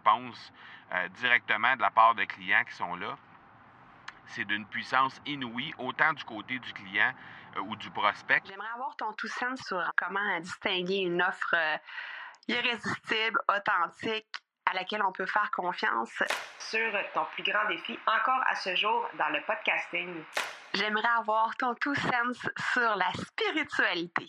réponses directement de la part de clients qui sont là. C'est d'une puissance inouïe, autant du côté du client ou du prospect. J'aimerais avoir ton tout sens sur comment distinguer une offre irrésistible, authentique, à laquelle on peut faire confiance. Sur ton plus grand défi encore à ce jour dans le podcasting. J'aimerais avoir ton tout sens sur la spiritualité.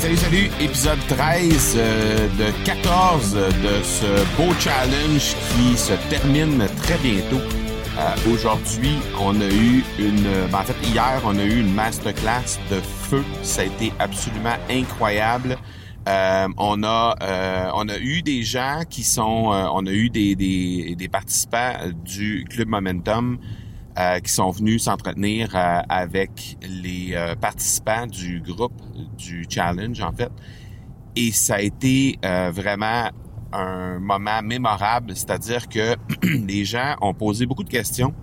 Salut, salut, épisode 13 euh, de 14 de ce beau challenge qui se termine très bientôt. Euh, aujourd'hui, on a eu une... Ben, en fait, hier, on a eu une masterclass de feu. Ça a été absolument incroyable. Euh, on a on a eu des gens qui sont on a eu des, des, des participants du club Momentum euh, qui sont venus s'entretenir euh, avec les euh, participants du groupe du challenge en fait. Et ça a été vraiment un moment mémorable, c'est-à-dire que les gens ont posé beaucoup de questions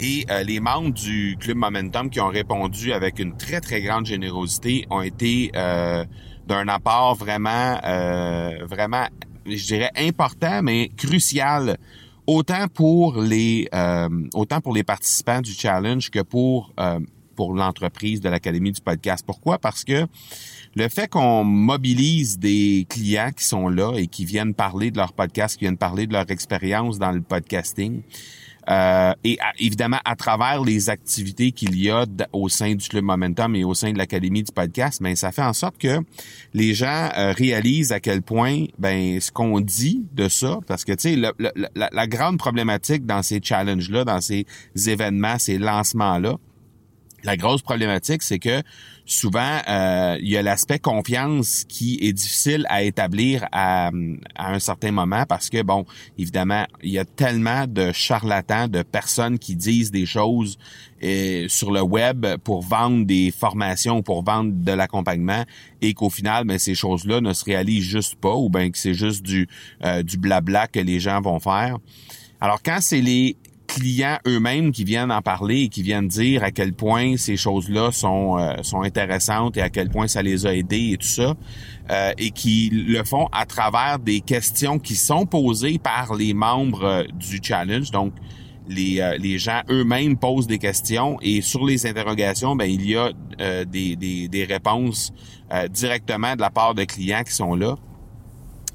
et les membres du club Momentum qui ont répondu avec une très très grande générosité ont été d'un apport vraiment vraiment je dirais important mais crucial autant pour les euh, autant pour les participants du challenge que pour euh, pour l'entreprise de l'Académie du podcast. Pourquoi? Parce que le fait qu'on mobilise des clients qui sont là et qui viennent parler de leur podcast, qui viennent parler de leur expérience dans le podcasting, euh, et évidemment, à travers les activités qu'il y a au sein du Club Momentum et au sein de l'Académie du podcast, ben, ça fait en sorte que les gens euh, réalisent à quel point ben, ce qu'on dit de ça, parce que tu sais, la, la grande problématique dans ces challenges-là, dans ces événements, ces lancements-là, la grosse problématique, c'est que souvent, euh, il y a l'aspect confiance qui est difficile à établir à, un certain moment parce que, bon, évidemment, il y a tellement de charlatans, de personnes qui disent des choses euh, sur le web pour vendre des formations, pour vendre de l'accompagnement et qu'au final, ben, ces choses-là ne se réalisent juste pas ou bien que c'est juste du, euh, du blabla que les gens vont faire. Alors quand c'est les clients eux-mêmes qui viennent en parler et qui viennent dire à quel point ces choses-là sont euh, sont intéressantes et à quel point ça les a aidés et tout ça, euh, et qui le font à travers des questions qui sont posées par les membres euh, du challenge. Donc les, les gens eux-mêmes posent des questions et sur les interrogations, ben il y a des, des, des réponses directement de la part de clients qui sont là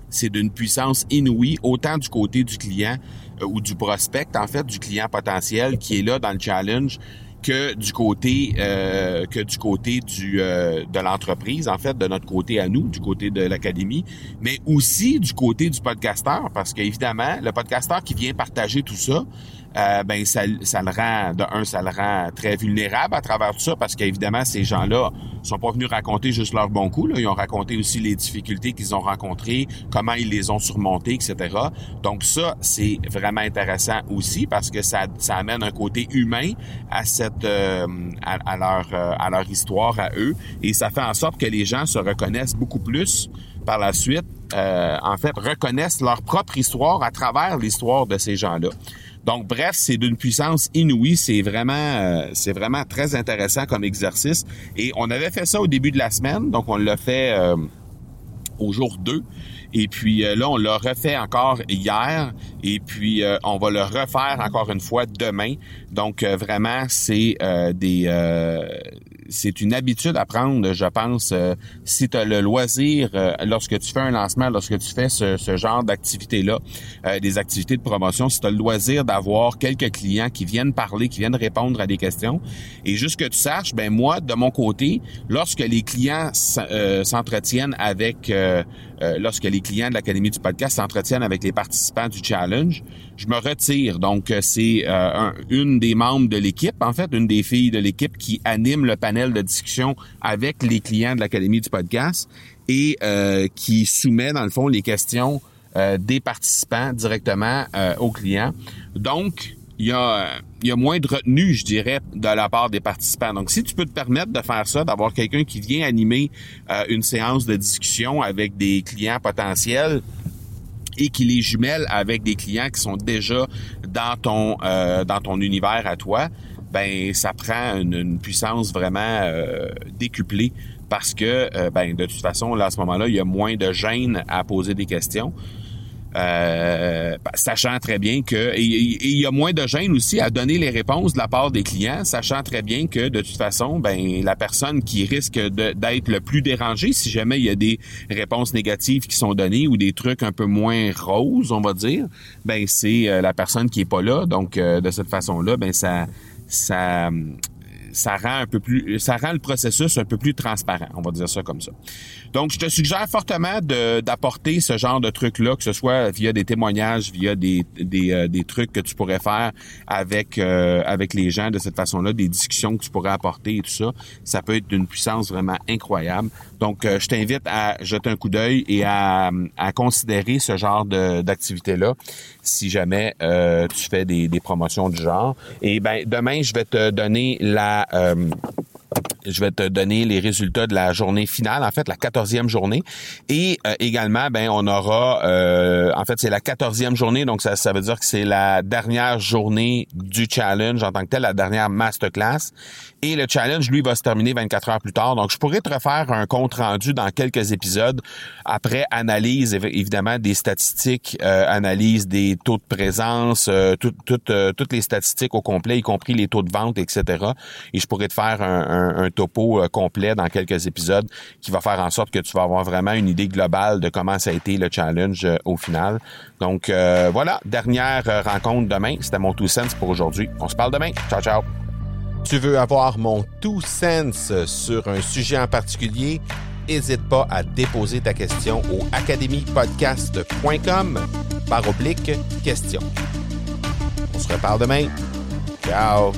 c'est d'une puissance inouïe, autant du côté du client euh, ou du prospect, en fait, du client potentiel qui est là dans le challenge, que du côté euh, que du côté euh, de l'entreprise en fait de notre côté à nous du côté de l'académie mais aussi du côté du podcasteur parce qu'évidemment le podcasteur qui vient partager tout ça euh, ben ça, ça le rend, de un, ça le rend très vulnérable à travers tout ça, parce qu'évidemment, ces gens-là sont pas venus raconter juste leur bon coup, là. ils ont raconté aussi les difficultés qu'ils ont rencontrées, comment ils les ont surmontées, etc. Donc ça, c'est vraiment intéressant aussi, parce que ça, ça amène un côté humain à cette euh, à, leur euh, à leur histoire à eux, et ça fait en sorte que les gens se reconnaissent beaucoup plus par la suite, en fait, reconnaissent leur propre histoire à travers l'histoire de ces gens-là. Donc bref, c'est d'une puissance inouïe, c'est vraiment euh, c'est vraiment très intéressant comme exercice. Et on avait fait ça au début de la semaine, donc on l'a fait euh, au jour 2 et puis euh, là on l'a refait encore hier. Et puis on va le refaire encore une fois demain. Donc vraiment c'est des c'est une habitude à prendre, je pense, euh, si tu as le loisir, euh, lorsque tu fais un lancement, lorsque tu fais ce, genre d'activité-là, euh, des activités de promotion, si tu as le loisir d'avoir quelques clients qui viennent parler, qui viennent répondre à des questions, et juste que tu saches, ben moi, de mon côté, lorsque les clients s'entretiennent avec euh, lorsque les clients de l'Académie du podcast s'entretiennent avec les participants du challenge. Je me retire. Donc, euh, c'est une des membres de l'équipe, en fait, une des filles de l'équipe qui anime le panel de discussion avec les clients de l'Académie du podcast et qui soumet, dans le fond, les questions des participants directement aux clients. Donc, il y a, il y a moins de retenue, je dirais, de la part des participants. Donc, si tu peux te permettre de faire ça, d'avoir quelqu'un qui vient animer euh, une séance de discussion avec des clients potentiels et qui les jumelle avec des clients qui sont déjà dans ton euh, dans ton univers à toi, ben ça prend une, puissance vraiment euh, décuplée parce que ben de toute façon là à ce moment-là il y a moins de gêne à poser des questions. Euh, sachant très bien que il y a moins de gêne aussi à donner les réponses de la part des clients, sachant très bien que de toute façon, ben la personne qui risque d'être le plus dérangée, si jamais il y a des réponses négatives qui sont données ou des trucs un peu moins roses, on va dire, ben c'est euh, la personne qui est pas là. Donc euh, de cette façon-là, ben ça ça ça rend un peu plus, ça rend le processus un peu plus transparent, on va dire ça comme ça. Donc, je te suggère fortement d'apporter ce genre de truc-là, que ce soit via des témoignages, via des, des, euh, des trucs que tu pourrais faire avec euh, avec les gens de cette façon-là, des discussions que tu pourrais apporter et tout ça. Ça peut être d'une puissance vraiment incroyable. Donc, euh, je t'invite à jeter un coup d'œil et à, à considérer ce genre d'activité-là si jamais tu fais des, des promotions du genre. Et ben demain, je vais te donner la um, je vais te donner les résultats de la journée finale, en fait, la quatorzième journée. Et euh, également, ben, on aura, euh, en fait, c'est la quatorzième journée, donc ça, ça veut dire que c'est la dernière journée du challenge en tant que tel, la dernière masterclass. Et le challenge, lui, va se terminer 24 heures plus tard. Donc, je pourrais te refaire un compte rendu dans quelques épisodes après analyse, évidemment, des statistiques, euh, analyse des taux de présence, toutes les statistiques au complet, y compris les taux de vente, etc. Et je pourrais te faire un, un topo euh, complet dans quelques épisodes qui va faire en sorte que tu vas avoir vraiment une idée globale de comment ça a été le challenge euh, au final. Donc euh, voilà, dernière rencontre demain. C'était mon two cents pour aujourd'hui. On se parle demain. Ciao, ciao. Tu veux avoir mon two cents sur un sujet en particulier? N'hésite pas à déposer ta question au academypodcast.com par oblique question. On se reparle demain. Ciao!